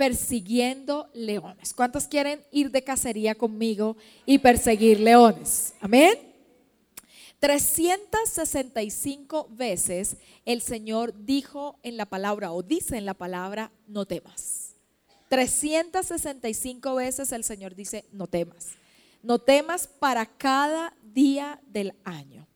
persiguiendo leones. ¿Cuántos quieren ir de cacería conmigo y perseguir leones? Amén. 365 veces el Señor dijo en la palabra o dice en la palabra, no temas. 365 veces el Señor dice, no temas. No temas para cada día del año.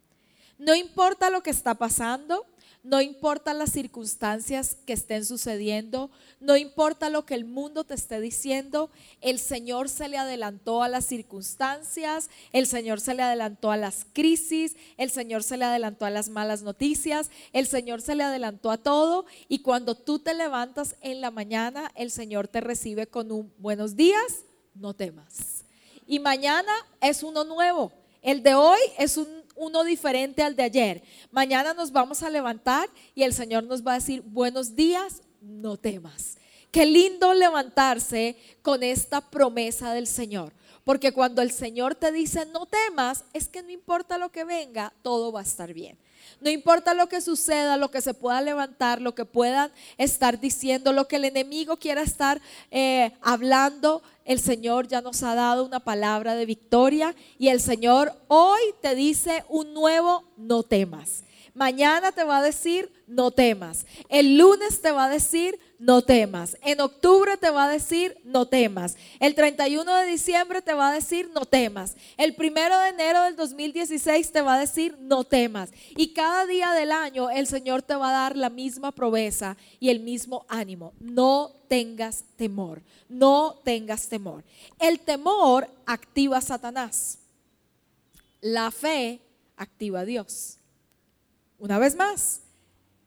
No importa lo que está pasando, no importa las circunstancias que estén sucediendo, no importa lo que el mundo te esté diciendo, el Señor se le adelantó a las circunstancias, el Señor se le adelantó a las crisis, el Señor se le adelantó a las malas noticias, el Señor se le adelantó a todo y cuando tú te levantas en la mañana, el Señor te recibe con un buenos días, no temas. Y mañana es uno nuevo. El de hoy es un uno diferente al de ayer. Mañana nos vamos a levantar y el Señor nos va a decir, buenos días, no temas. Qué lindo levantarse con esta promesa del Señor. Porque cuando el Señor te dice no temas, es que no importa lo que venga, todo va a estar bien. No importa lo que suceda, lo que se pueda levantar, lo que puedan estar diciendo, lo que el enemigo quiera estar eh, hablando, el Señor ya nos ha dado una palabra de victoria y el Señor hoy te dice un nuevo no temas. Mañana te va a decir, no temas. El lunes te va a decir, no temas. En octubre te va a decir, no temas. El 31 de diciembre te va a decir, no temas. El primero de enero del 2016 te va a decir, no temas. Y cada día del año el Señor te va a dar la misma promesa y el mismo ánimo. No tengas temor. No tengas temor. El temor activa a Satanás. La fe activa a Dios. Una vez más,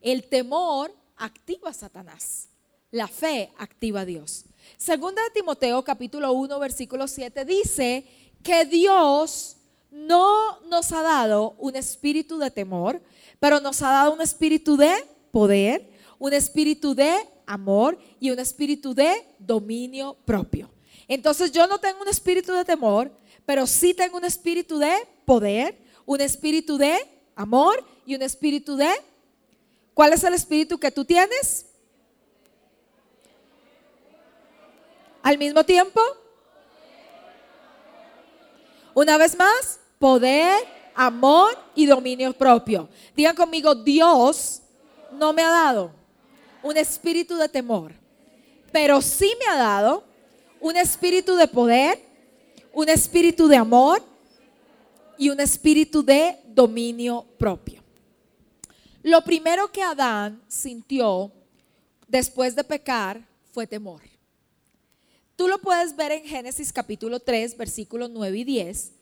el temor activa a Satanás. La fe activa a Dios. Segunda de Timoteo capítulo 1 versículo 7 dice que Dios no nos ha dado un espíritu de temor, pero nos ha dado un espíritu de poder, un espíritu de amor y un espíritu de dominio propio. Entonces yo no tengo un espíritu de temor, pero sí tengo un espíritu de poder, un espíritu de amor y un espíritu de... ¿Cuál es el espíritu que tú tienes? Al mismo tiempo. Una vez más, poder, amor y dominio propio. Digan conmigo, Dios no me ha dado un espíritu de temor, pero sí me ha dado un espíritu de poder, un espíritu de amor y un espíritu de dominio propio. Lo primero que Adán sintió después de pecar fue temor. Tú lo puedes ver en Génesis capítulo 3, versículos 9 y 10,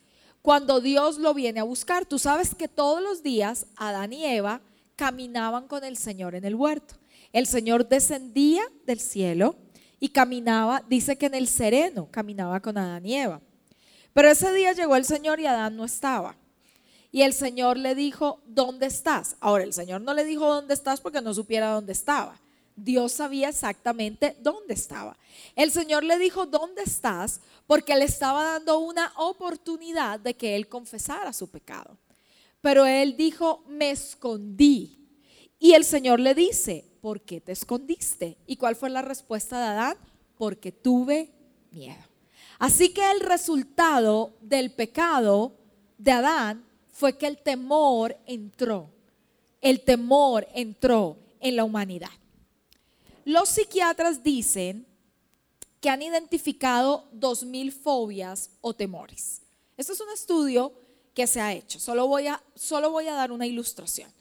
cuando Dios lo viene a buscar. Tú sabes que todos los días Adán y Eva caminaban con el Señor en el huerto. El Señor descendía del cielo y caminaba, dice que en el sereno caminaba con Adán y Eva. Pero ese día llegó el Señor y Adán no estaba. Y el Señor le dijo, ¿dónde estás? Ahora, el Señor no le dijo dónde estás porque no supiera dónde estaba. Dios sabía exactamente dónde estaba. El Señor le dijo, ¿dónde estás? Porque le estaba dando una oportunidad de que él confesara su pecado. Pero él dijo, me escondí. Y el Señor le dice, ¿por qué te escondiste? ¿Y cuál fue la respuesta de Adán? Porque tuve miedo. Así que el resultado del pecado de Adán fue que el temor entró. El temor entró en la humanidad. Los psiquiatras dicen que han identificado 2.000 fobias o temores. Esto es un estudio que se ha hecho. Solo voy a, solo voy a dar una ilustración.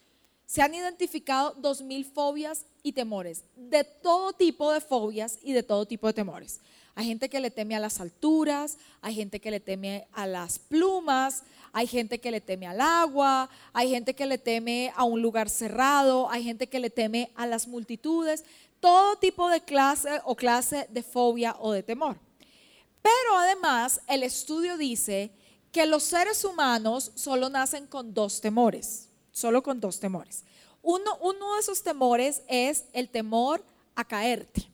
Se han identificado 2.000 fobias y temores, de todo tipo de fobias y de todo tipo de temores. Hay gente que le teme a las alturas, hay gente que le teme a las plumas, hay gente que le teme al agua, hay gente que le teme a un lugar cerrado, hay gente que le teme a las multitudes, todo tipo de clase o clase de fobia o de temor. Pero además el estudio dice que los seres humanos solo nacen con dos temores, solo con dos temores. Uno, de esos temores es el temor a caerte.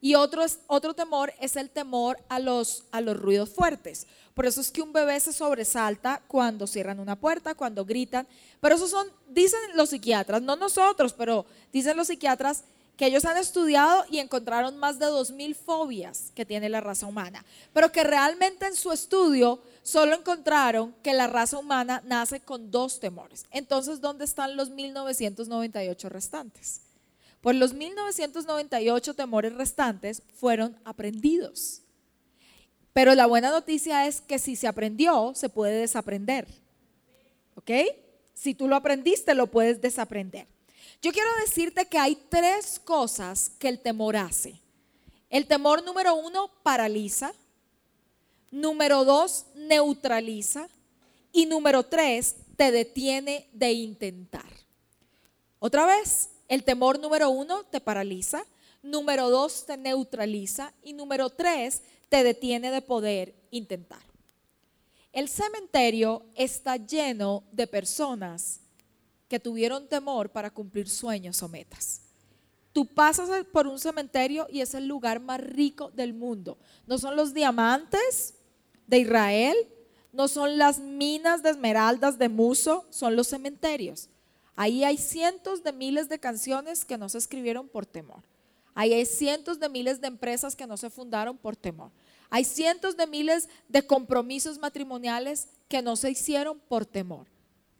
Y otro, otro temor es el temor a los, a los ruidos fuertes. Por eso es que un bebé se sobresalta cuando cierran una puerta, cuando gritan. Pero eso son, dicen los psiquiatras, no nosotros, pero dicen los psiquiatras que ellos han estudiado y encontraron más de 2.000 fobias que tiene la raza humana, pero que realmente en su estudio solo encontraron que la raza humana nace con dos temores. Entonces, ¿dónde están los 1998 restantes? Pues los 1998 temores restantes fueron aprendidos. Pero la buena noticia es que si se aprendió, se puede desaprender. ¿Ok? Si tú lo aprendiste, lo puedes desaprender. Yo quiero decirte que hay tres cosas que el temor hace. El temor número uno paraliza. Número dos, neutraliza. Y número tres, te detiene de intentar. Otra vez, el temor número uno te paraliza. Número dos, te neutraliza. Y número tres, te detiene de poder intentar. El cementerio está lleno de personas que tuvieron temor para cumplir sueños o metas. Tú pasas por un cementerio y es el lugar más rico del mundo. No son los diamantes de Israel, no son las minas de esmeraldas de Muso, son los cementerios. Ahí hay cientos de miles de canciones que no se escribieron por temor. Ahí hay cientos de miles de empresas que no se fundaron por temor. Hay cientos de miles de compromisos matrimoniales que no se hicieron por temor.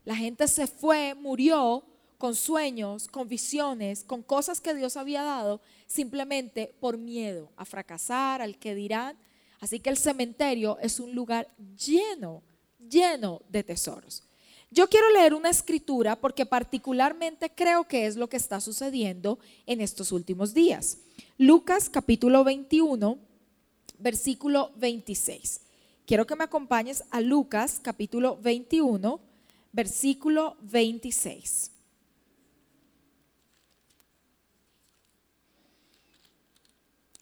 La gente se fue, murió con sueños, con visiones, con cosas que Dios había dado, simplemente por miedo a fracasar, al que dirán. Así que el cementerio es un lugar lleno, lleno de tesoros. Yo quiero leer una escritura porque particularmente creo que es lo que está sucediendo en estos últimos días. Lucas capítulo 21, versículo 26. Quiero que me acompañes a Lucas capítulo 21 versículo 26.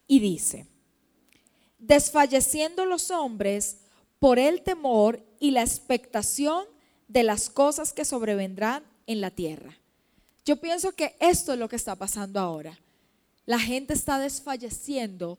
Y dice, desfalleciendo los hombres por el temor y la expectación de las cosas que sobrevendrán en la tierra. Yo pienso que esto es lo que está pasando ahora. La gente está desfalleciendo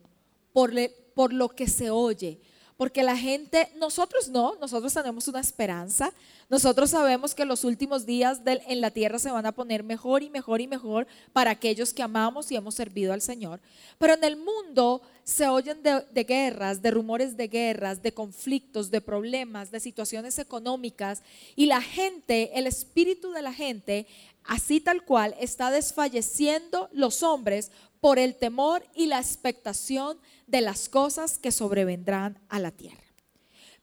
por, por lo que se oye, porque la gente, nosotros no, nosotros tenemos una esperanza, nosotros sabemos que los últimos días en la tierra se van a poner mejor y mejor y mejor para aquellos que amamos y hemos servido al Señor, pero en el mundo se oyen de, guerras, de rumores de guerras, de conflictos, de problemas, de situaciones económicas y la gente, el espíritu de la gente, así tal cual, está desfalleciendo los hombres por el temor y la expectación de las cosas que sobrevendrán a la tierra.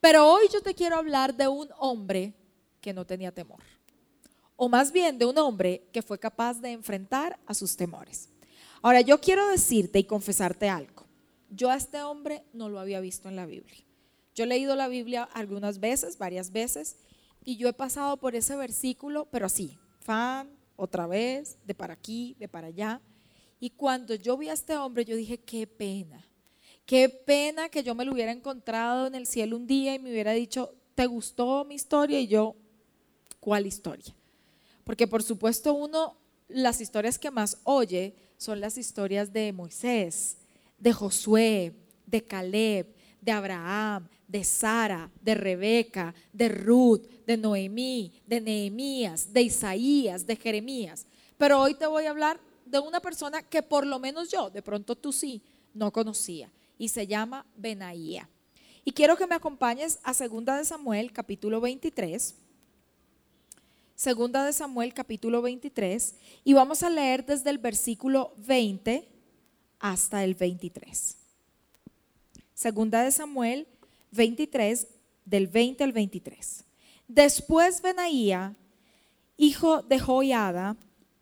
Pero hoy yo te quiero hablar de un hombre que no tenía temor. O más bien de un hombre que fue capaz de enfrentar a sus temores. Ahora yo quiero decirte y confesarte algo. Yo a este hombre no lo había visto en la Biblia. Yo he leído la Biblia algunas veces, varias veces, y yo he pasado por ese versículo, pero así, fan, otra vez, de para aquí, de para allá. Y cuando yo vi a este hombre, yo dije, qué pena. Qué pena que yo me lo hubiera encontrado en el cielo un día y me hubiera dicho, ¿te gustó mi historia? Y yo, ¿cuál historia? Porque por supuesto uno, las historias que más oye son las historias de Moisés, de Josué, de Caleb, de Abraham, de Sara, de Rebeca, de Ruth, de Noemí, de Nehemías, de Isaías, de Jeremías. Pero hoy te voy a hablar de una persona que por lo menos yo, de pronto tú sí, no conocía y se llama Benaía. Y quiero que me acompañes a Segunda de Samuel, capítulo 23. Segunda de Samuel, capítulo 23, y vamos a leer desde el versículo 20 hasta el 23. Segunda de Samuel 23, del 20 al 23. Después Benaía, hijo de Joiada,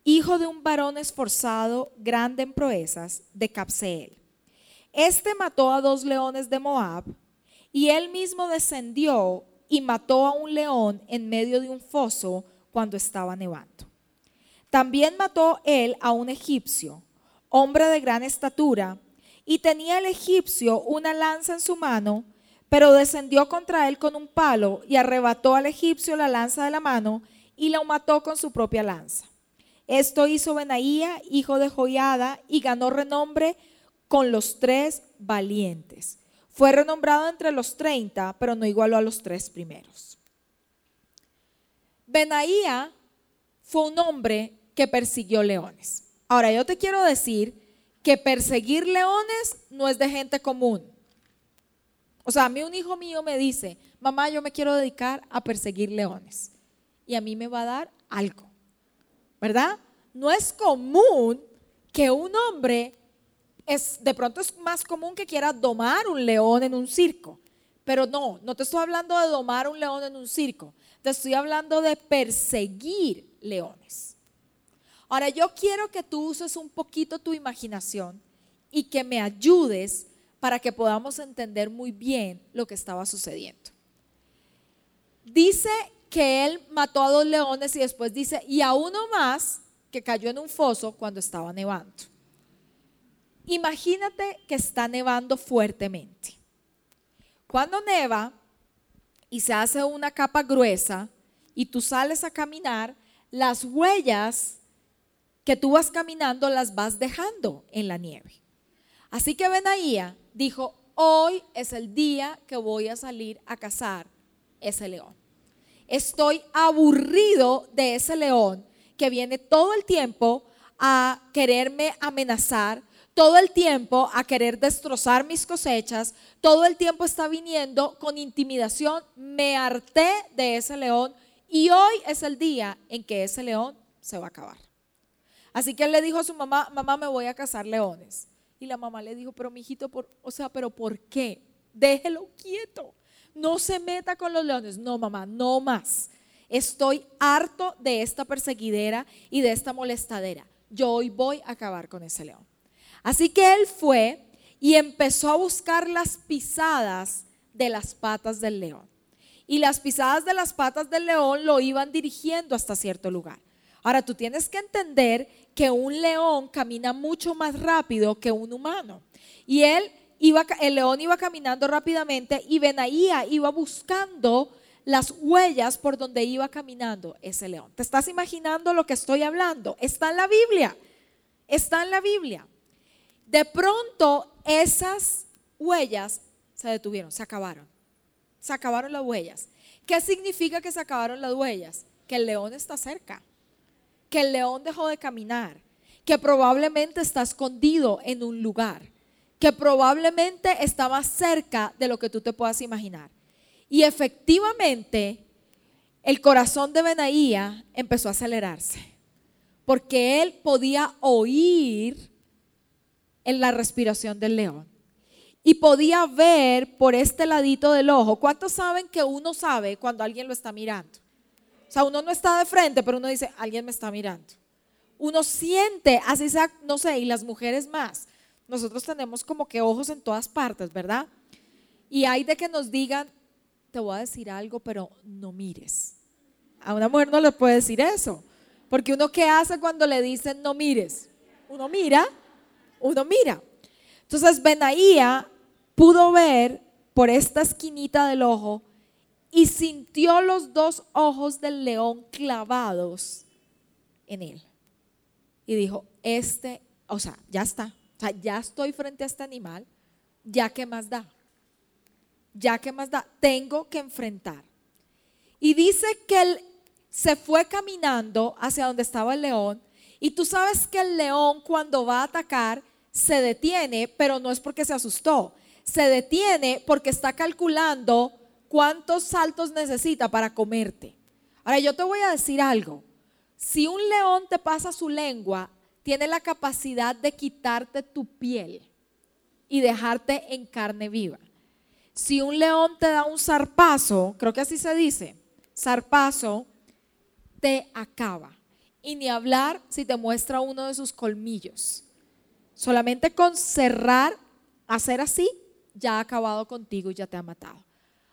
hijo de un varón esforzado, grande en proezas, de Capseel este mató a dos leones de Moab y él mismo descendió y mató a un león en medio de un foso cuando estaba nevando. También mató él a un egipcio, hombre de gran estatura, y tenía el egipcio una lanza en su mano, pero descendió contra él con un palo y arrebató al egipcio la lanza de la mano y lo mató con su propia lanza. Esto hizo Benaía, hijo de Joiada, y ganó renombre con los tres valientes. Fue renombrado entre los treinta, pero no igualó a los tres primeros. Benaía fue un hombre que persiguió leones. Ahora, yo te quiero decir que perseguir leones no es de gente común. O sea, a mí un hijo mío me dice, mamá, yo me quiero dedicar a perseguir leones. Y a mí me va a dar algo. ¿Verdad? No es común que un hombre, es, de pronto es más común que quiera domar un león en un circo. Pero no, no te estoy hablando de domar un león en un circo. Te estoy hablando de perseguir leones. Ahora yo quiero que tú uses un poquito tu imaginación y que me ayudes para que podamos entender muy bien lo que estaba sucediendo. Dice que él mató a dos leones y después dice, y a uno más que cayó en un foso cuando estaba nevando. Imagínate que está nevando fuertemente. Cuando neva y se hace una capa gruesa y tú sales a caminar, las huellas que tú vas caminando las vas dejando en la nieve. Así que Benaía dijo, hoy es el día que voy a salir a cazar ese león. Estoy aburrido de ese león que viene todo el tiempo a quererme amenazar, todo el tiempo a querer destrozar mis cosechas, todo el tiempo está viniendo con intimidación. Me harté de ese león y hoy es el día en que ese león se va a acabar. Así que él le dijo a su mamá, mamá, me voy a cazar leones. Y la mamá le dijo, pero mi hijito, por, o sea, pero ¿por qué? Déjelo quieto. No se meta con los leones. No, mamá, no más. Estoy harto de esta perseguidera y de esta molestadera. Yo hoy voy a acabar con ese león. Así que él fue y empezó a buscar las pisadas de las patas del león. Y las pisadas de las patas del león lo iban dirigiendo hasta cierto lugar. Ahora tú tienes que entender que un león camina mucho más rápido que un humano. Y él iba, el león iba caminando rápidamente y Benaía iba buscando las huellas por donde iba caminando ese león. ¿Te estás imaginando lo que estoy hablando? Está en la Biblia. Está en la Biblia. De pronto esas huellas se detuvieron, se acabaron. Se acabaron las huellas. ¿Qué significa que se acabaron las huellas? Que el león está cerca que el león dejó de caminar, que probablemente está escondido en un lugar, que probablemente está más cerca de lo que tú te puedas imaginar. Y efectivamente, el corazón de Benaía empezó a acelerarse, porque él podía oír en la respiración del león y podía ver por este ladito del ojo. ¿Cuántos saben que uno sabe cuando alguien lo está mirando? O sea, uno no está de frente, pero uno dice, alguien me está mirando. Uno siente, así sea, no sé, y las mujeres más. Nosotros tenemos como que ojos en todas partes, ¿verdad? Y hay de que nos digan, te voy a decir algo, pero no mires. A una mujer no le puede decir eso. Porque uno qué hace cuando le dicen no mires? Uno mira, uno mira. Entonces Benaía pudo ver por esta esquinita del ojo y sintió los dos ojos del león clavados en él. Y dijo, este, o sea, ya está, o sea, ya estoy frente a este animal, ya que más da, ya que más da, tengo que enfrentar. Y dice que él se fue caminando hacia donde estaba el león y tú sabes que el león cuando va a atacar se detiene, pero no es porque se asustó, se detiene porque está calculando cuántos saltos necesita para comerte. Ahora yo te voy a decir algo. Si un león te pasa su lengua, tiene la capacidad de quitarte tu piel y dejarte en carne viva. Si un león te da un zarpazo, creo que así se dice, zarpazo, te acaba. Y ni hablar si te muestra uno de sus colmillos. Solamente con cerrar, hacer así, ya ha acabado contigo y ya te ha matado.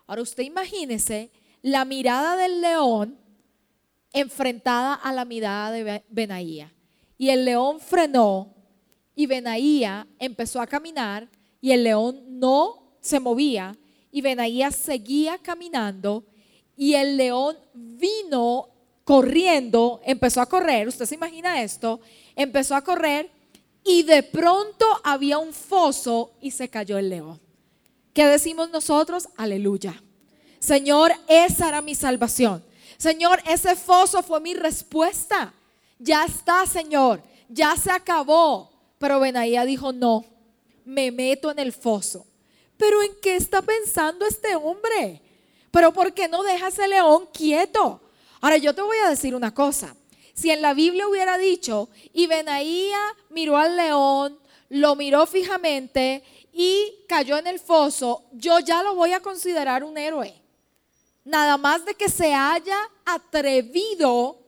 Ahora usted imagínese la mirada del león enfrentada a la mirada de Benaía. Y el león frenó y Benaía empezó a caminar y el león no se movía y Benaía seguía caminando y el león vino corriendo, empezó a correr, usted se imagina esto, empezó a correr y de pronto había un foso y se cayó el león. ¿Qué decimos nosotros? Aleluya. Señor, esa era mi salvación. Señor, ese foso fue mi respuesta. Ya está, Señor. ya se acabó. Pero Benaía dijo, no, me meto en el foso. Pero ¿en qué está pensando este hombre? Pero ¿por qué no deja ese león quieto? Ahora yo te voy a decir una cosa. Si en la Biblia hubiera dicho, y Benaía miró al león, lo miró fijamente y cayó en el foso, yo ya lo voy a considerar un héroe. Nada más de que se haya atrevido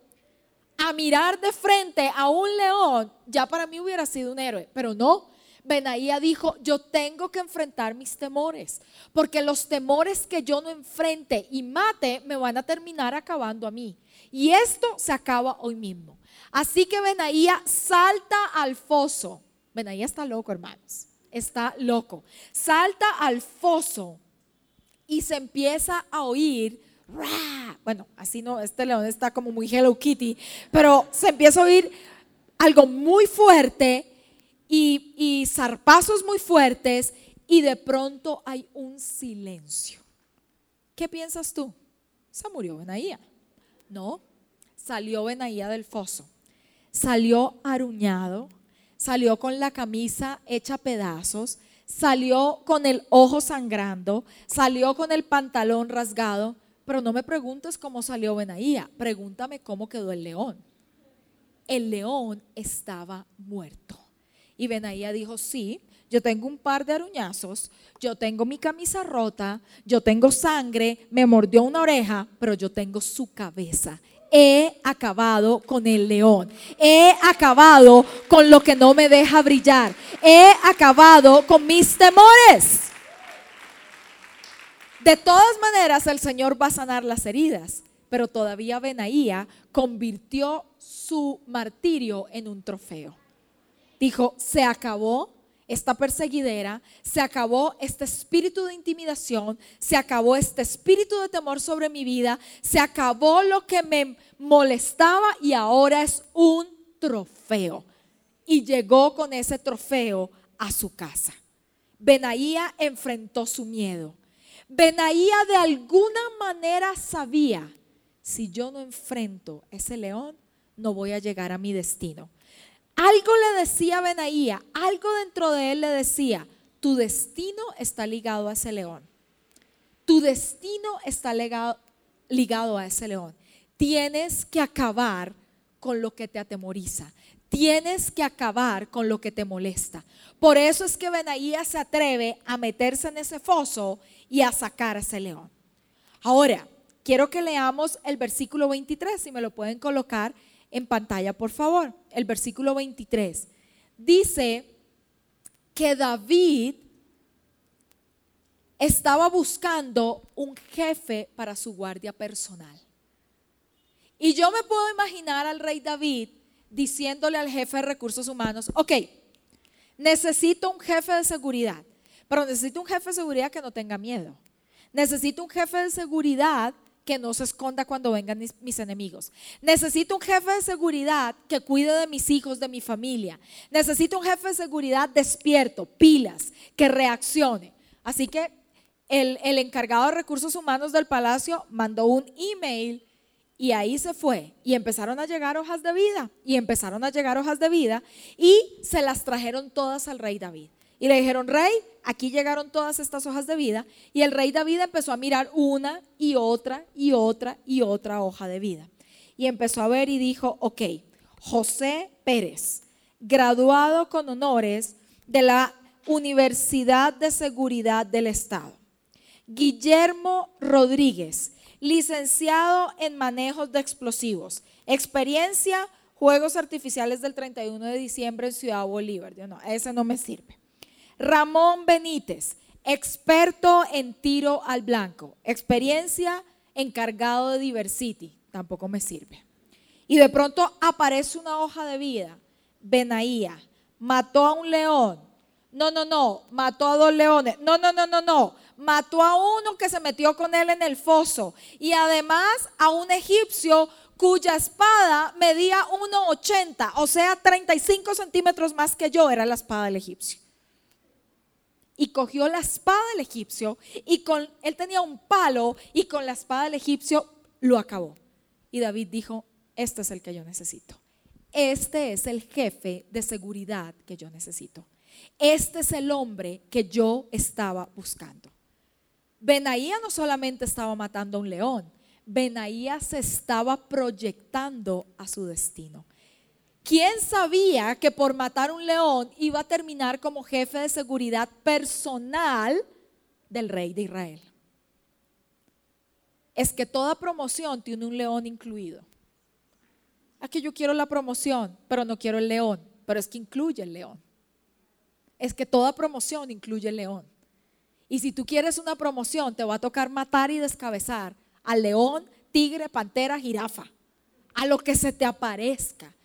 a mirar de frente a un león, ya para mí hubiera sido un héroe, pero no. Benaía dijo, yo tengo que enfrentar mis temores, porque los temores que yo no enfrente y mate me van a terminar acabando a mí. Y esto se acaba hoy mismo. Así que Benaía salta al foso. Benaía está loco, hermanos. Está loco. Salta al foso y se empieza a oír. Bueno, así no, este león está como muy Hello Kitty, pero se empieza a oír algo muy fuerte y, y zarpazos muy fuertes y de pronto hay un silencio. ¿Qué piensas tú? Se murió Benaía. No, salió Benaía del foso. Salió aruñado, salió con la camisa hecha pedazos, salió con el ojo sangrando, salió con el pantalón rasgado, pero no me preguntes cómo salió Benaía, pregúntame cómo quedó el león. El león estaba muerto. Y Benaía dijo, sí, yo tengo un par de aruñazos, yo tengo mi camisa rota, yo tengo sangre, me mordió una oreja, pero yo tengo su cabeza. He acabado con el león. He acabado con lo que no me deja brillar. He acabado con mis temores. De todas maneras, el Señor va a sanar las heridas, pero todavía Benaía convirtió su martirio en un trofeo. Dijo, se acabó esta perseguidera, se acabó este espíritu de intimidación, se acabó este espíritu de temor sobre mi vida, se acabó lo que me molestaba y ahora es un trofeo. Y llegó con ese trofeo a su casa. Benaía enfrentó su miedo. Benaía de alguna manera sabía, si yo no enfrento ese león, no voy a llegar a mi destino. Algo le decía Benaía, algo dentro de él le decía, tu destino está ligado a ese león. Tu destino está ligado a ese león. Tienes que acabar con lo que te atemoriza. Tienes que acabar con lo que te molesta. Por eso es que Benaía se atreve a meterse en ese foso y a sacar a ese león. Ahora, quiero que leamos el versículo 23, si me lo pueden colocar en pantalla, por favor. El versículo 23. Dice que David estaba buscando un jefe para su guardia personal. Y yo me puedo imaginar al rey David diciéndole al jefe de recursos humanos, ok, necesito un jefe de seguridad, pero necesito un jefe de seguridad que no tenga miedo. Necesito un jefe de seguridad que no se esconda cuando vengan mis, enemigos. Necesito un jefe de seguridad que cuide de mis hijos, de mi familia. Necesito un jefe de seguridad despierto, pilas, que reaccione. Así que el, el encargado de recursos humanos del palacio mandó un email y ahí se fue y empezaron a llegar hojas de vida y empezaron a llegar hojas de vida y se las trajeron todas al rey David. Y le dijeron, rey, aquí llegaron todas estas hojas de vida. Y el rey David empezó a mirar una y otra y otra y otra hoja de vida. Y empezó a ver y dijo, ok, José Pérez, graduado con honores de la Universidad de Seguridad del Estado. Guillermo Rodríguez, licenciado en manejos de explosivos. Experiencia, Juegos Artificiales del 31 de diciembre en Ciudad Bolívar. no, ese no me sirve. Ramón Benítez, experto en tiro al blanco, experiencia encargado de Diversity, tampoco me sirve. Y de pronto aparece una hoja de vida, Benaía, mató a un león, no, no, no, mató a dos leones, no, no, no, no, no, mató a uno que se metió con él en el foso y además a un egipcio cuya espada medía 1,80, o sea, 35 centímetros más que yo, era la espada del egipcio y cogió la espada del egipcio y con él tenía un palo y con la espada del egipcio lo acabó. Y David dijo, este es el que yo necesito. este es el jefe de seguridad que yo necesito. Este es el hombre que yo estaba buscando. Benaía no solamente estaba matando a un león, Benaía se estaba proyectando a su destino. ¿Quién sabía que por matar un león iba a terminar como jefe de seguridad personal del rey de Israel? Es que toda promoción tiene un león incluido. Aquí yo quiero la promoción, pero no quiero el león, pero es que incluye el león. Es que toda promoción incluye el león. Y si tú quieres una promoción, te va a tocar matar y descabezar al león, tigre, pantera, jirafa, a lo que se te aparezca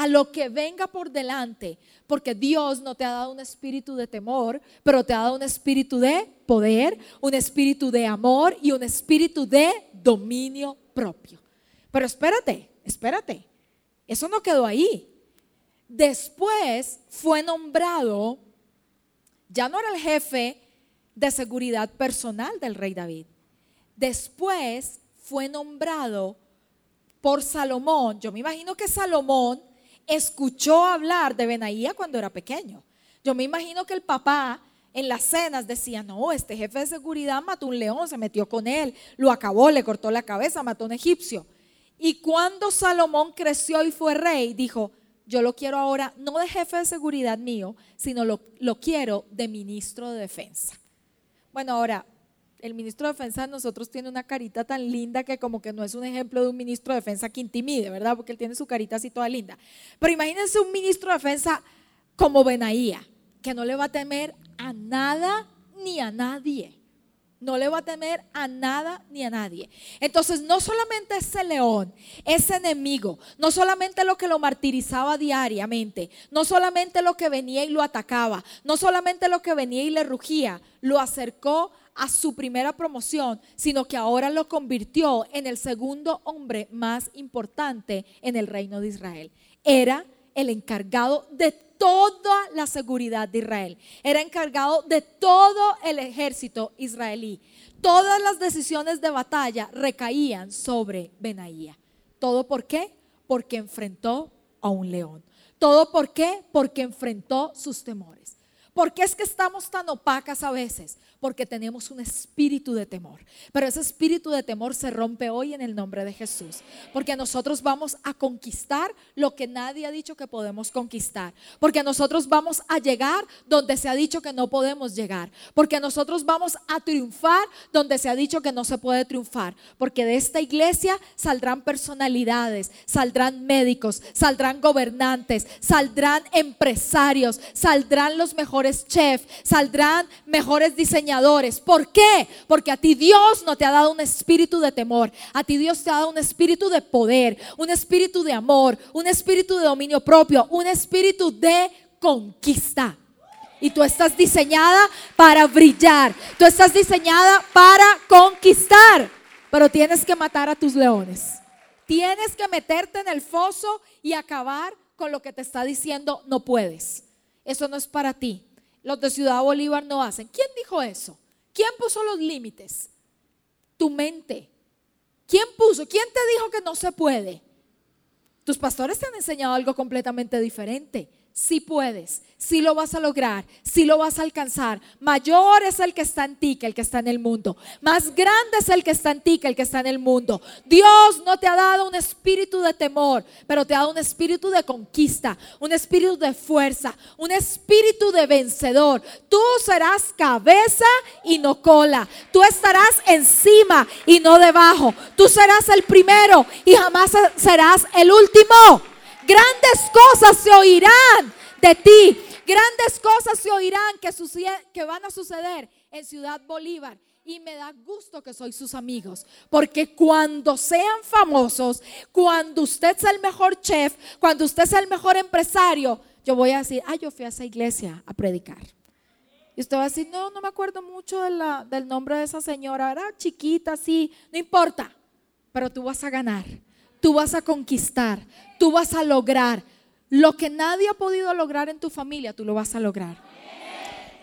a lo que venga por delante, porque Dios no te ha dado un espíritu de temor, pero te ha dado un espíritu de poder, un espíritu de amor y un espíritu de dominio propio. Pero espérate, espérate, eso no quedó ahí. Después fue nombrado, ya no era el jefe de seguridad personal del rey David, después fue nombrado por Salomón. Yo me imagino que Salomón escuchó hablar de Benaía cuando era pequeño. Yo me imagino que el papá en las cenas decía, no, este jefe de seguridad mató un león, se metió con él, lo acabó, le cortó la cabeza, mató a un egipcio. Y cuando Salomón creció y fue rey, dijo, yo lo quiero ahora no de jefe de seguridad mío, sino lo, lo quiero de ministro de defensa. Bueno, ahora, el ministro de Defensa de nosotros tiene una carita tan linda que como que no es un ejemplo de un ministro de Defensa que intimide, ¿verdad? Porque él tiene su carita así toda linda. Pero imagínense un ministro de Defensa como Benaía, que no le va a temer a nada ni a nadie. No le va a temer a nada ni a nadie. Entonces, no solamente ese león, ese enemigo, no solamente lo que lo martirizaba diariamente, no solamente lo que venía y lo atacaba, no solamente lo que venía y le rugía, lo acercó a su primera promoción, sino que ahora lo convirtió en el segundo hombre más importante en el reino de Israel. Era el encargado de toda la seguridad de Israel. Era encargado de todo el ejército israelí. Todas las decisiones de batalla recaían sobre Benaía. ¿Todo por qué? Porque enfrentó a un león. ¿Todo por qué? Porque enfrentó sus temores. ¿Por qué es que estamos tan opacas a veces? porque tenemos un espíritu de temor. Pero ese espíritu de temor se rompe hoy en el nombre de Jesús, porque nosotros vamos a conquistar lo que nadie ha dicho que podemos conquistar, porque nosotros vamos a llegar donde se ha dicho que no podemos llegar, porque nosotros vamos a triunfar donde se ha dicho que no se puede triunfar, porque de esta iglesia saldrán personalidades, saldrán médicos, saldrán gobernantes, saldrán empresarios, saldrán los mejores chefs, saldrán mejores diseñadores ¿Por qué? Porque a ti Dios no te ha dado un espíritu de temor. A ti Dios te ha dado un espíritu de poder, un espíritu de amor, un espíritu de dominio propio, un espíritu de conquista. Y tú estás diseñada para brillar. Tú estás diseñada para conquistar. Pero tienes que matar a tus leones. Tienes que meterte en el foso y acabar con lo que te está diciendo no puedes. Eso no es para ti los de Ciudad Bolívar no hacen. ¿Quién dijo eso? ¿Quién puso los límites? Tu mente. ¿Quién puso? ¿Quién te dijo que no se puede? Tus pastores te han enseñado algo completamente diferente si puedes, si lo vas a lograr, si lo vas a alcanzar. Mayor es el que está en ti que el que está en el mundo. Más grande es el que está en ti que el que está en el mundo. Dios no te ha dado un espíritu de temor, pero te ha dado un espíritu de conquista, un espíritu de fuerza, un espíritu de vencedor. Tú serás cabeza y no cola. Tú estarás encima y no debajo. Tú serás el primero y jamás serás el último. Grandes cosas se oirán de ti. Grandes cosas se oirán que, van a suceder en Ciudad Bolívar y me da gusto que soy sus amigos, porque cuando sean famosos, cuando usted sea el mejor chef, cuando usted sea el mejor empresario, yo voy a decir, ah, yo fui a esa iglesia a predicar. Y usted va a decir, no, no me acuerdo mucho del nombre de esa señora, era chiquita, sí, no importa, pero tú vas a ganar tú vas a conquistar, tú vas a lograr. Lo que nadie ha podido lograr en tu familia, tú lo vas a lograr.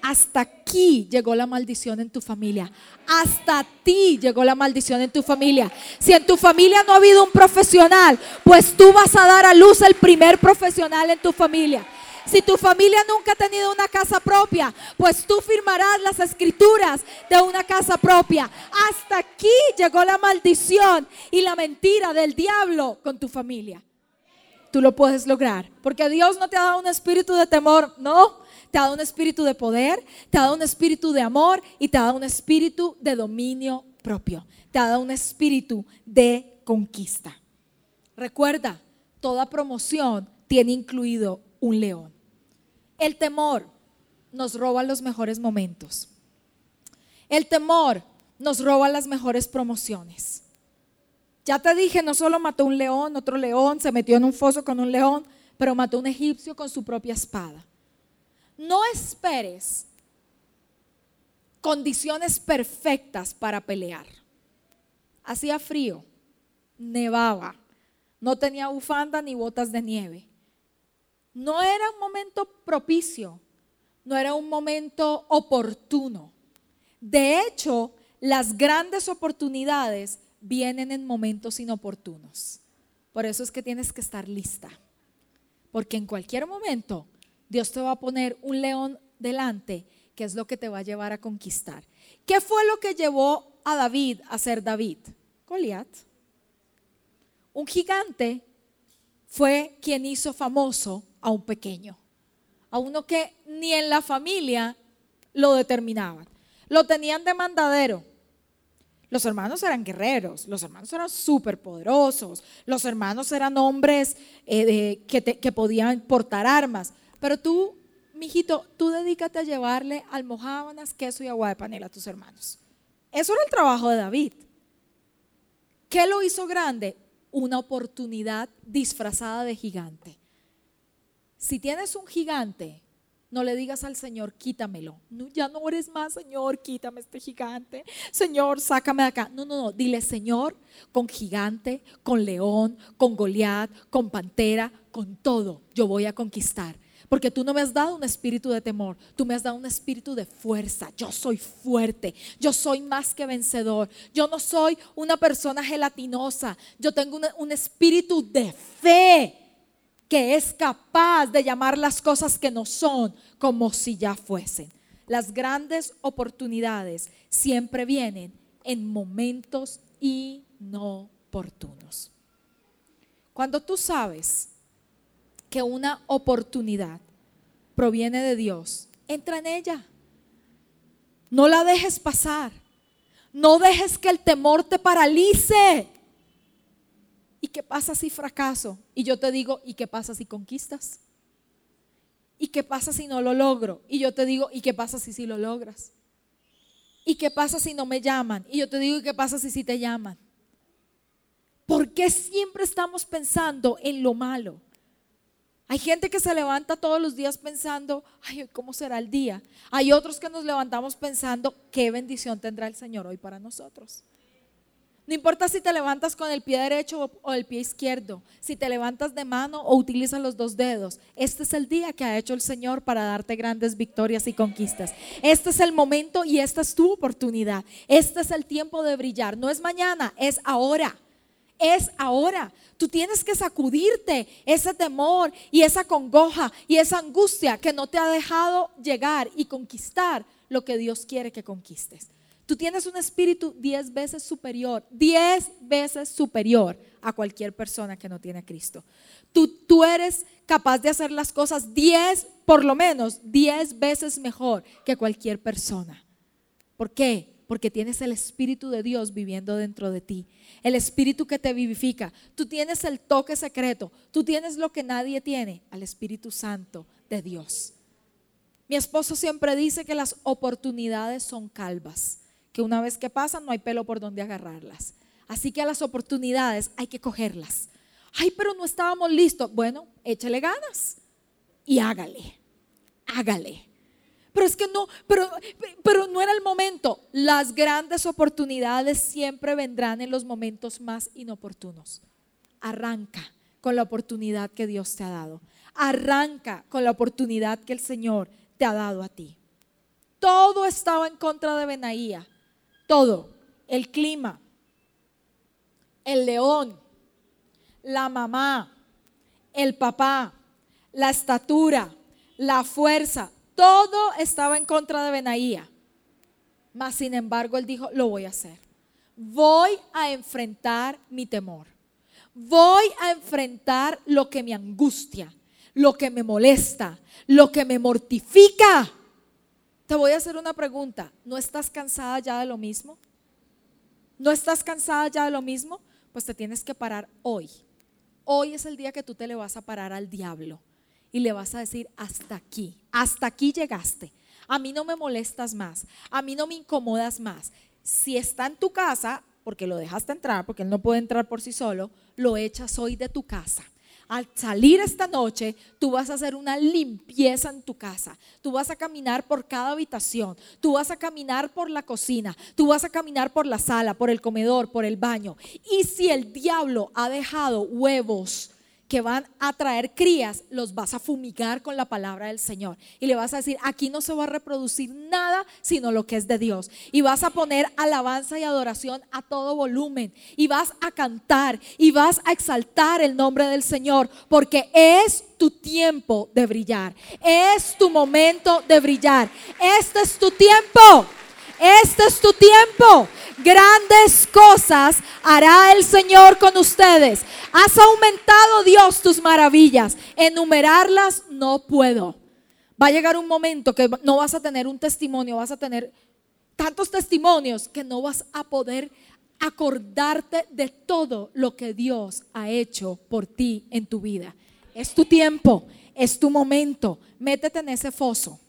hasta aquí llegó la maldición en tu familia. Hasta ti llegó la maldición en tu familia. Si en tu familia no ha habido un profesional, pues tú vas a dar a luz el primer profesional en tu familia. Si tu familia nunca ha tenido una casa propia, pues tú firmarás las escrituras de una casa propia. Hasta aquí llegó la maldición y la mentira del diablo con tu familia. Tú lo puedes lograr, porque Dios no te ha dado un espíritu de temor, no. Te ha dado un espíritu de poder, te ha dado un espíritu de amor y te ha dado un espíritu de dominio propio. Te ha dado un espíritu de conquista. Recuerda, toda promoción tiene incluido un león. El temor nos roba los mejores momentos. El temor nos roba las mejores promociones. Ya te dije, no solo mató un león, otro león, se metió en un foso con un león, pero mató un egipcio con su propia espada. No esperes condiciones perfectas para pelear. Hacía frío, nevaba, no tenía bufanda ni botas de nieve no era un momento propicio, no era un momento oportuno. De hecho, las grandes oportunidades vienen en momentos inoportunos. Por eso es que tienes que estar lista. Porque en cualquier momento Dios te va a poner un león delante, que es lo que te va a llevar a conquistar. ¿Qué fue lo que llevó a David a ser David? Goliat. Un gigante fue quien hizo famoso a un pequeño, a uno que ni en la familia lo determinaban. Lo tenían de mandadero. Los hermanos eran guerreros, los hermanos eran súper poderosos, los hermanos eran hombres eh, que, que podían portar armas. Pero tú, mijito, tú dedícate a llevarle almohábanas, queso y agua de panela a tus hermanos. Eso era el trabajo de David. ¿Qué lo hizo grande? Una oportunidad disfrazada de gigante. Si tienes un gigante, no le digas al Señor, quítamelo. ya no eres más, Señor, quítame este gigante. Señor, sácame de acá. No, no, no. Dile, Señor, con gigante, con león, con Goliat, con pantera, con todo, yo voy a conquistar. Porque tú no me has dado un espíritu de temor, tú me has dado un espíritu de fuerza. Yo soy fuerte, yo soy más que vencedor. Yo no soy una persona gelatinosa, yo tengo un espíritu de fe que es capaz de llamar las cosas que no son como si ya fuesen. Las grandes oportunidades siempre vienen en momentos inoportunos. Cuando tú sabes que una oportunidad proviene de Dios, entra en ella. No la dejes pasar. No dejes que el temor te paralice. ¿Y qué pasa si fracaso? Y yo te digo, ¿y qué pasa si conquistas? ¿Y qué pasa si no lo logro? Y yo te digo, ¿y qué pasa si sí lo logras? ¿Y qué pasa si no me llaman? Y yo te digo, ¿y qué pasa si sí te llaman? ¿Por qué siempre estamos pensando en lo malo? Hay gente que se levanta todos los días pensando, ay, ¿cómo será el día? Hay otros que nos levantamos pensando, ¿qué bendición tendrá el Señor hoy para nosotros? No importa si te levantas con el pie derecho o el pie izquierdo, si te levantas de mano o utilizas los dos dedos. Este es el día que ha hecho el Señor para darte grandes victorias y conquistas. Este es el momento y esta es tu oportunidad. Este es el tiempo de brillar. No es mañana, es ahora. Es ahora. Tú tienes que sacudirte ese temor y esa congoja y esa angustia que no te ha dejado llegar y conquistar lo que Dios quiere que conquistes. Tú tienes un espíritu diez veces superior, diez veces superior a cualquier persona que no tiene a Cristo. Tú, tú eres capaz de hacer las cosas diez, por lo menos, diez veces mejor que cualquier persona. ¿Por qué? Porque tienes el Espíritu de Dios viviendo dentro de ti. El Espíritu que te vivifica. Tú tienes el toque secreto. Tú tienes lo que nadie tiene, al Espíritu Santo de Dios. Mi esposo siempre dice que las oportunidades son calvas que una vez que pasan no hay pelo por donde agarrarlas. Así que a las oportunidades hay que cogerlas. Ay, pero no estábamos listos. Bueno, échale ganas y hágale, hágale. Pero es que no, pero, pero no era el momento. Las grandes oportunidades siempre vendrán en los momentos más inoportunos. Arranca con la oportunidad que Dios te ha dado. Arranca con la oportunidad que el Señor te ha dado a ti. Todo estaba en contra de Benaía. Todo. El clima, el león, la mamá, el papá, la estatura, la fuerza, todo estaba en contra de Benaía. Mas sin embargo, él dijo, lo voy a hacer. Voy a enfrentar mi temor. Voy a enfrentar lo que me angustia, lo que me molesta, lo que me mortifica. Te voy a hacer una pregunta. ¿No estás cansada ya de lo mismo? ¿No estás cansada ya de lo mismo? Pues te tienes que parar hoy. Hoy es el día que tú te le vas a parar al diablo y le vas a decir, hasta aquí, hasta aquí llegaste. A mí no me molestas más, a mí no me incomodas más. Si está en tu casa, porque lo dejaste entrar, porque él no puede entrar por sí solo, lo echas hoy de tu casa al salir esta noche, tú vas a hacer una limpieza en tu casa. Tú vas a caminar por cada habitación. Tú vas a caminar por la cocina. Tú vas a caminar por la sala, por el comedor, por el baño. Y si el diablo ha dejado huevos, que van a traer crías, los vas a fumigar con la palabra del Señor. Y le vas a decir, aquí no se va a reproducir nada sino lo que es de Dios. Y vas a poner alabanza y adoración a todo volumen. Y vas a cantar y vas a exaltar el nombre del Señor. Porque es tu tiempo de brillar. Es tu momento de brillar. Este es tu tiempo. Este es tu tiempo. Grandes cosas hará el Señor con ustedes. Has aumentado, Dios, tus maravillas. Enumerarlas no puedo. Va a llegar un momento que no vas a tener un testimonio, vas a tener tantos testimonios que no vas a poder acordarte de todo lo que Dios ha hecho por ti en tu vida. Es tu tiempo, es tu momento. Métete en ese foso.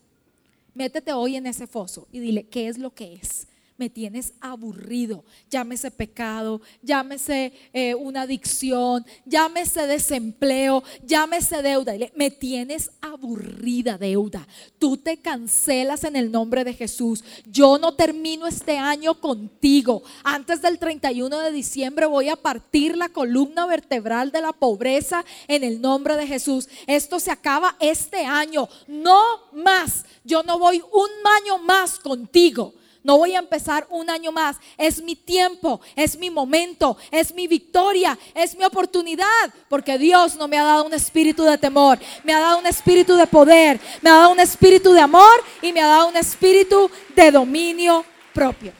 Métete hoy en ese foso y dile, ¿qué es lo que es? Me tienes aburrido. Llámese pecado, llámese eh, una adicción, llámese desempleo, llámese deuda. Me tienes aburrida deuda. Tú te cancelas en el nombre de Jesús. Yo no termino este año contigo. Antes del 31 de diciembre voy a partir la columna vertebral de la pobreza en el nombre de Jesús. Esto se acaba este año. No más. Yo no voy un año más contigo. No voy a empezar un año más. Es mi tiempo, es mi momento, es mi victoria, es mi oportunidad. Porque Dios no me ha dado un espíritu de temor, me ha dado un espíritu de poder, me ha dado un espíritu de amor y me ha dado un espíritu de dominio propio.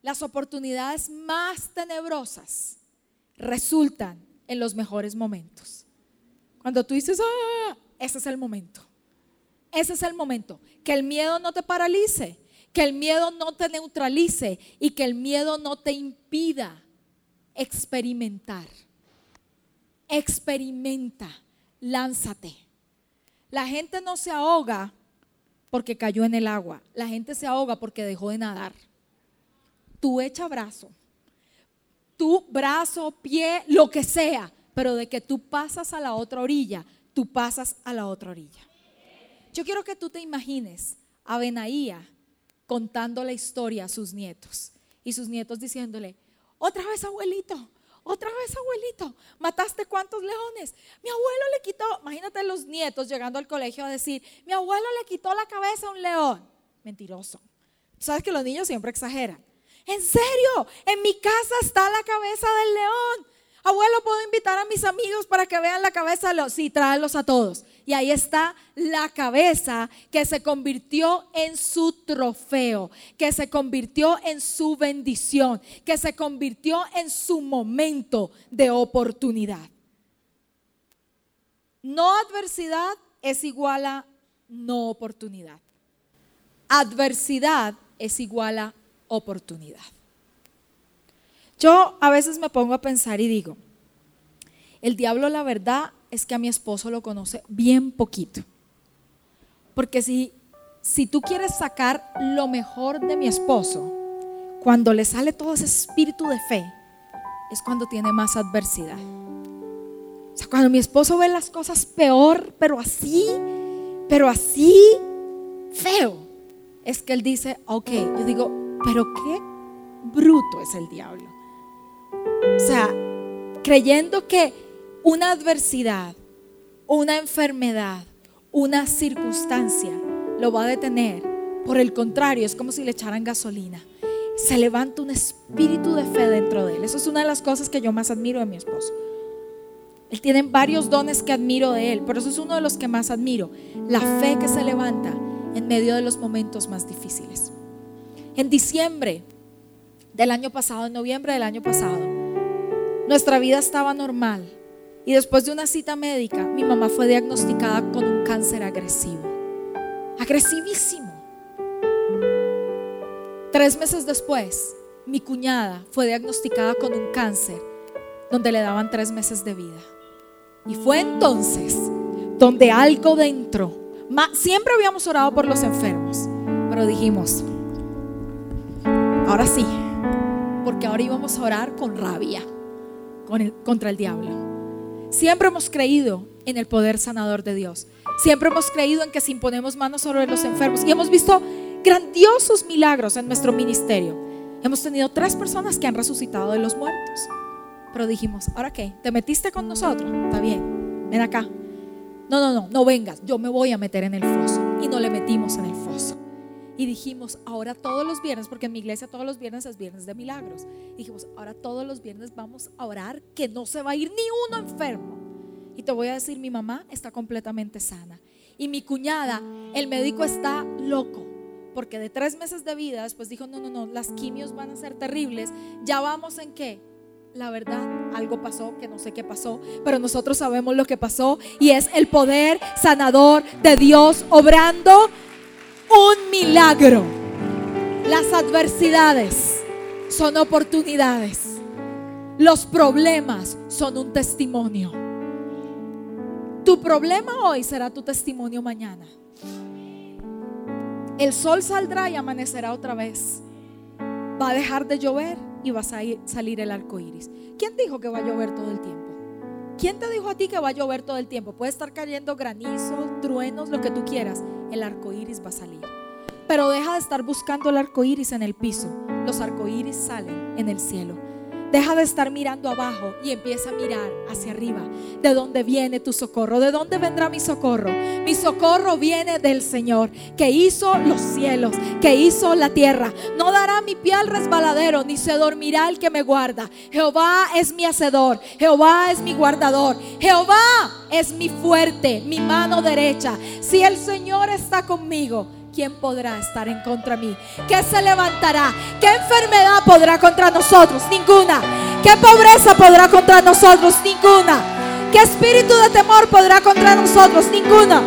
Las oportunidades más tenebrosas resultan en los mejores momentos. Cuando tú dices, ah, ese es el momento. Ese es el momento. Que el miedo no te paralice, que el miedo no te neutralice y que el miedo no te impida experimentar. Experimenta, lánzate. La gente no se ahoga porque cayó en el agua. La gente se ahoga porque dejó de nadar. Tú echa brazo. Tu brazo, pie, lo que sea. Pero de que tú pasas a la otra orilla, tú pasas a la otra orilla. Yo quiero que tú te imagines a Benaía contando la historia a sus nietos y sus nietos diciéndole, otra vez abuelito, otra vez abuelito, mataste cuántos leones. Mi abuelo le quitó, imagínate los nietos llegando al colegio a decir, mi abuelo le quitó la cabeza a un león. Mentiroso. Sabes que los niños siempre exageran. En serio, en mi casa está la cabeza del león. Abuelo, ¿puedo invitar a mis amigos para que vean la cabeza de los? Sí, tráelos a todos. Y ahí está la cabeza que se convirtió en su trofeo, que se convirtió en su bendición, que se convirtió en su momento de oportunidad. No adversidad es igual a no oportunidad. Adversidad es igual a oportunidad. Yo a veces me pongo a pensar y digo, el diablo la verdad es que a mi esposo lo conoce bien poquito. Porque si, si tú quieres sacar lo mejor de mi esposo, cuando le sale todo ese espíritu de fe, es cuando tiene más adversidad. O sea, cuando mi esposo ve las cosas peor, pero así, pero así, feo, es que él dice, ok, yo digo, pero qué bruto es el diablo. O sea, creyendo que una adversidad, una enfermedad, una circunstancia lo va a detener. Por el contrario, es como si le echaran gasolina. Se levanta un espíritu de fe dentro de él. Eso es una de las cosas que yo más admiro de mi esposo. Él tiene varios dones que admiro de él, pero eso es uno de los que más admiro. La fe que se levanta en medio de los momentos más difíciles. En diciembre del año pasado, en noviembre del año pasado, nuestra vida estaba normal. Y después de una cita médica, mi mamá fue diagnosticada con un cáncer agresivo. Agresivísimo. Tres meses después, mi cuñada fue diagnosticada con un cáncer donde le daban tres meses de vida. Y fue entonces donde algo dentro, siempre habíamos orado por los enfermos, pero dijimos, ahora sí, porque ahora íbamos a orar con rabia contra el diablo. Siempre hemos creído en el poder sanador de Dios. Siempre hemos creído en que si imponemos manos sobre los enfermos y hemos visto grandiosos milagros en nuestro ministerio. Hemos tenido tres personas que han resucitado de los muertos. Pero dijimos, ¿ahora qué? ¿Te metiste con nosotros? Está bien, ven acá. No, no, no, no vengas, yo me voy a meter en el foso. Y no le metimos en el foso. Y dijimos, ahora todos los viernes, porque en mi iglesia todos los viernes es viernes de milagros. Dijimos, ahora todos los viernes vamos a orar que no se va a ir ni uno enfermo. Y te voy a decir, mi mamá está completamente sana. Y mi cuñada, el médico está loco. Porque de tres meses de vida, después dijo, no, no, no, las quimios van a ser terribles. Ya vamos en qué? La verdad, algo pasó que no sé qué pasó, pero nosotros sabemos lo que pasó y es el poder sanador de Dios obrando un milagro. Las adversidades son oportunidades. Los problemas son un testimonio. Tu problema hoy será tu testimonio mañana. El sol saldrá y amanecerá otra vez. Va a dejar de llover y va a salir el arco iris. ¿Quién dijo que va a llover todo el tiempo? ¿Quién te dijo a ti que va a llover todo el tiempo? Puede estar cayendo granizo, truenos, lo que tú quieras. El arco iris va a salir. Pero deja de estar buscando el arco iris en el piso. Los arcoíris salen en el cielo. Deja de estar mirando abajo y empieza a mirar hacia arriba. ¿De dónde viene tu socorro? ¿De dónde vendrá mi socorro? Mi socorro viene del Señor, que hizo los cielos, que hizo la tierra. No dará mi pie al resbaladero, ni se dormirá el que me guarda. Jehová es mi hacedor, Jehová es mi guardador, Jehová es mi fuerte, mi mano derecha. Si el Señor está conmigo, ¿quién podrá estar en contra mí? ¿Qué se levantará? ¿Qué enfermedad podrá contra nosotros? Ninguna. ¿Qué pobreza podrá contra nosotros? Ninguna. ¿Qué espíritu de temor podrá contra nosotros? Ninguna.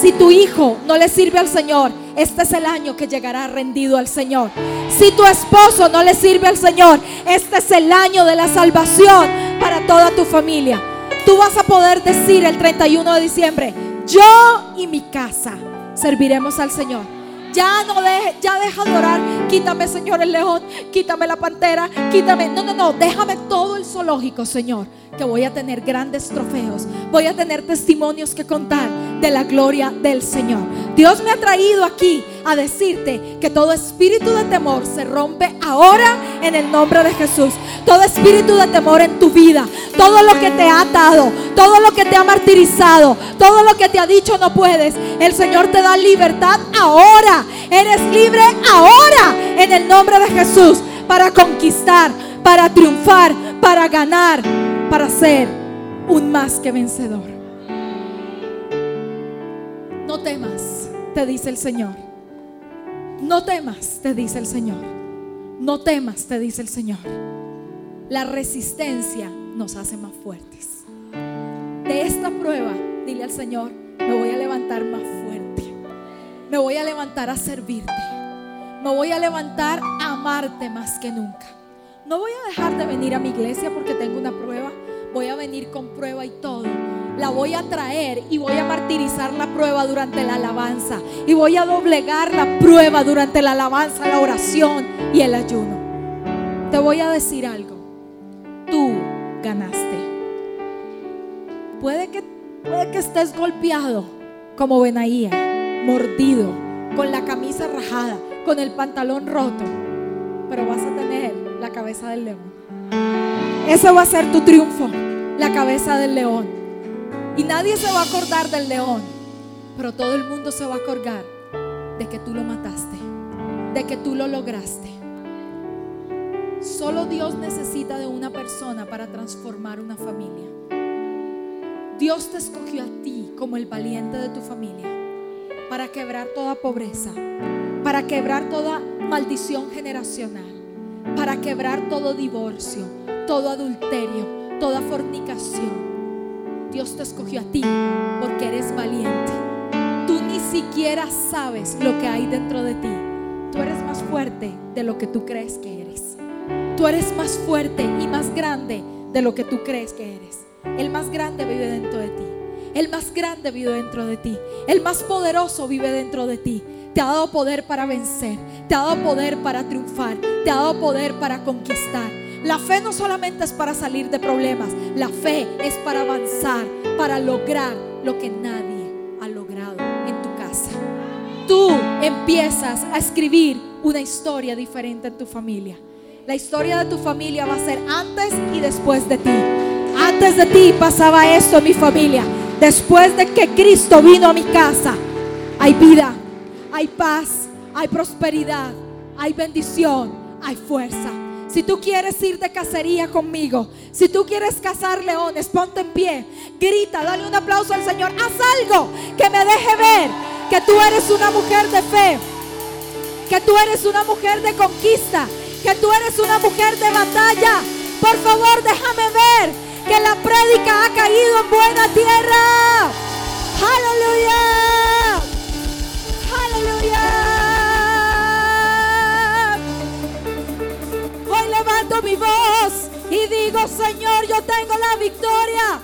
Si tu hijo no le sirve al Señor, este es el año que llegará rendido al Señor. Si tu esposo no le sirve al Señor, este es el año de la salvación para toda tu familia. Tú vas a poder decir el 31 de diciembre, yo y mi casa serviremos al Señor. Ya no deje, ya deja de orar. Quítame, Señor, el león. Quítame la pantera. Quítame. No, no, no. Déjame todo el zoológico, Señor. Que voy a tener grandes trofeos. Voy a tener testimonios que contar de la gloria del Señor. Dios me ha traído aquí a decirte que todo espíritu de temor se rompe ahora en el nombre de Jesús. Todo espíritu de temor en tu vida, todo lo que te ha atado, todo lo que te ha martirizado, todo lo que te ha dicho no puedes, el Señor te da libertad ahora. Eres libre ahora en el nombre de Jesús para conquistar, para triunfar, para ganar, para ser un más que vencedor. No temas, te dice el Señor. No temas, te dice el Señor. No temas, te dice el Señor. La resistencia nos hace más fuertes. De esta prueba, dile al Señor, me voy a levantar más fuerte. Me voy a levantar a servirte. Me voy a levantar a amarte más que nunca. No voy a dejar de venir a mi iglesia porque tengo una prueba. Voy a venir con prueba y todo la voy a traer y voy a martirizar la prueba durante la alabanza. Y voy a doblegar la prueba durante la alabanza, la oración y el ayuno. Te voy a decir algo. Tú ganaste. Puede que, puede que estés golpeado como Benaía, mordido, con la camisa rajada, con el pantalón roto, pero vas a tener la cabeza del león. Ese va a ser tu triunfo, la cabeza del león. Y nadie se va a acordar del león, pero todo el mundo se va a acordar de que tú lo mataste, de que tú lo lograste. Solo Dios necesita de una persona para transformar una familia. Dios te escogió a ti como el valiente de tu familia para quebrar toda pobreza, para quebrar toda maldición generacional, para quebrar todo divorcio, todo adulterio, toda fornicación. Dios te escogió a ti porque eres valiente. Tú ni siquiera sabes lo que hay dentro de ti. Tú eres más fuerte de lo que tú crees que eres. Tú eres más fuerte y más grande de lo que tú crees que eres. El más grande vive dentro de ti. El más grande vive dentro de ti. El más poderoso vive dentro de ti. Te ha dado poder para vencer. Te ha dado poder para triunfar. Te ha dado poder para conquistar. La fe no solamente es para salir de problemas. La fe es para avanzar, para lograr lo que nadie ha logrado en tu casa. Tú empiezas a escribir una historia diferente en tu familia. La historia de tu familia va a ser antes y después de ti. Antes de ti pasaba esto en mi familia. Después de que Cristo vino a mi casa, hay vida, hay paz, hay prosperidad, hay bendición, hay fuerza. Si tú quieres ir de cacería conmigo, si tú quieres cazar leones, ponte en pie, grita, dale un aplauso al Señor, haz algo que me deje ver que tú eres una mujer de fe, que tú eres una mujer de conquista, que tú eres una mujer de batalla. Por favor, déjame ver que la prédica ha caído en buena tierra. Aleluya. Aleluya. Hoy levanto mi voz y digo, Señor, yo tengo la victoria.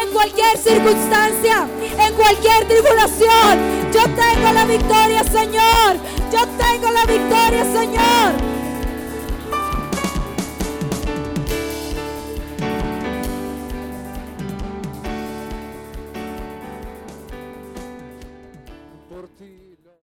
En cualquier circunstancia, en cualquier tribulación, yo tengo la victoria, Señor. Yo tengo la victoria, Señor.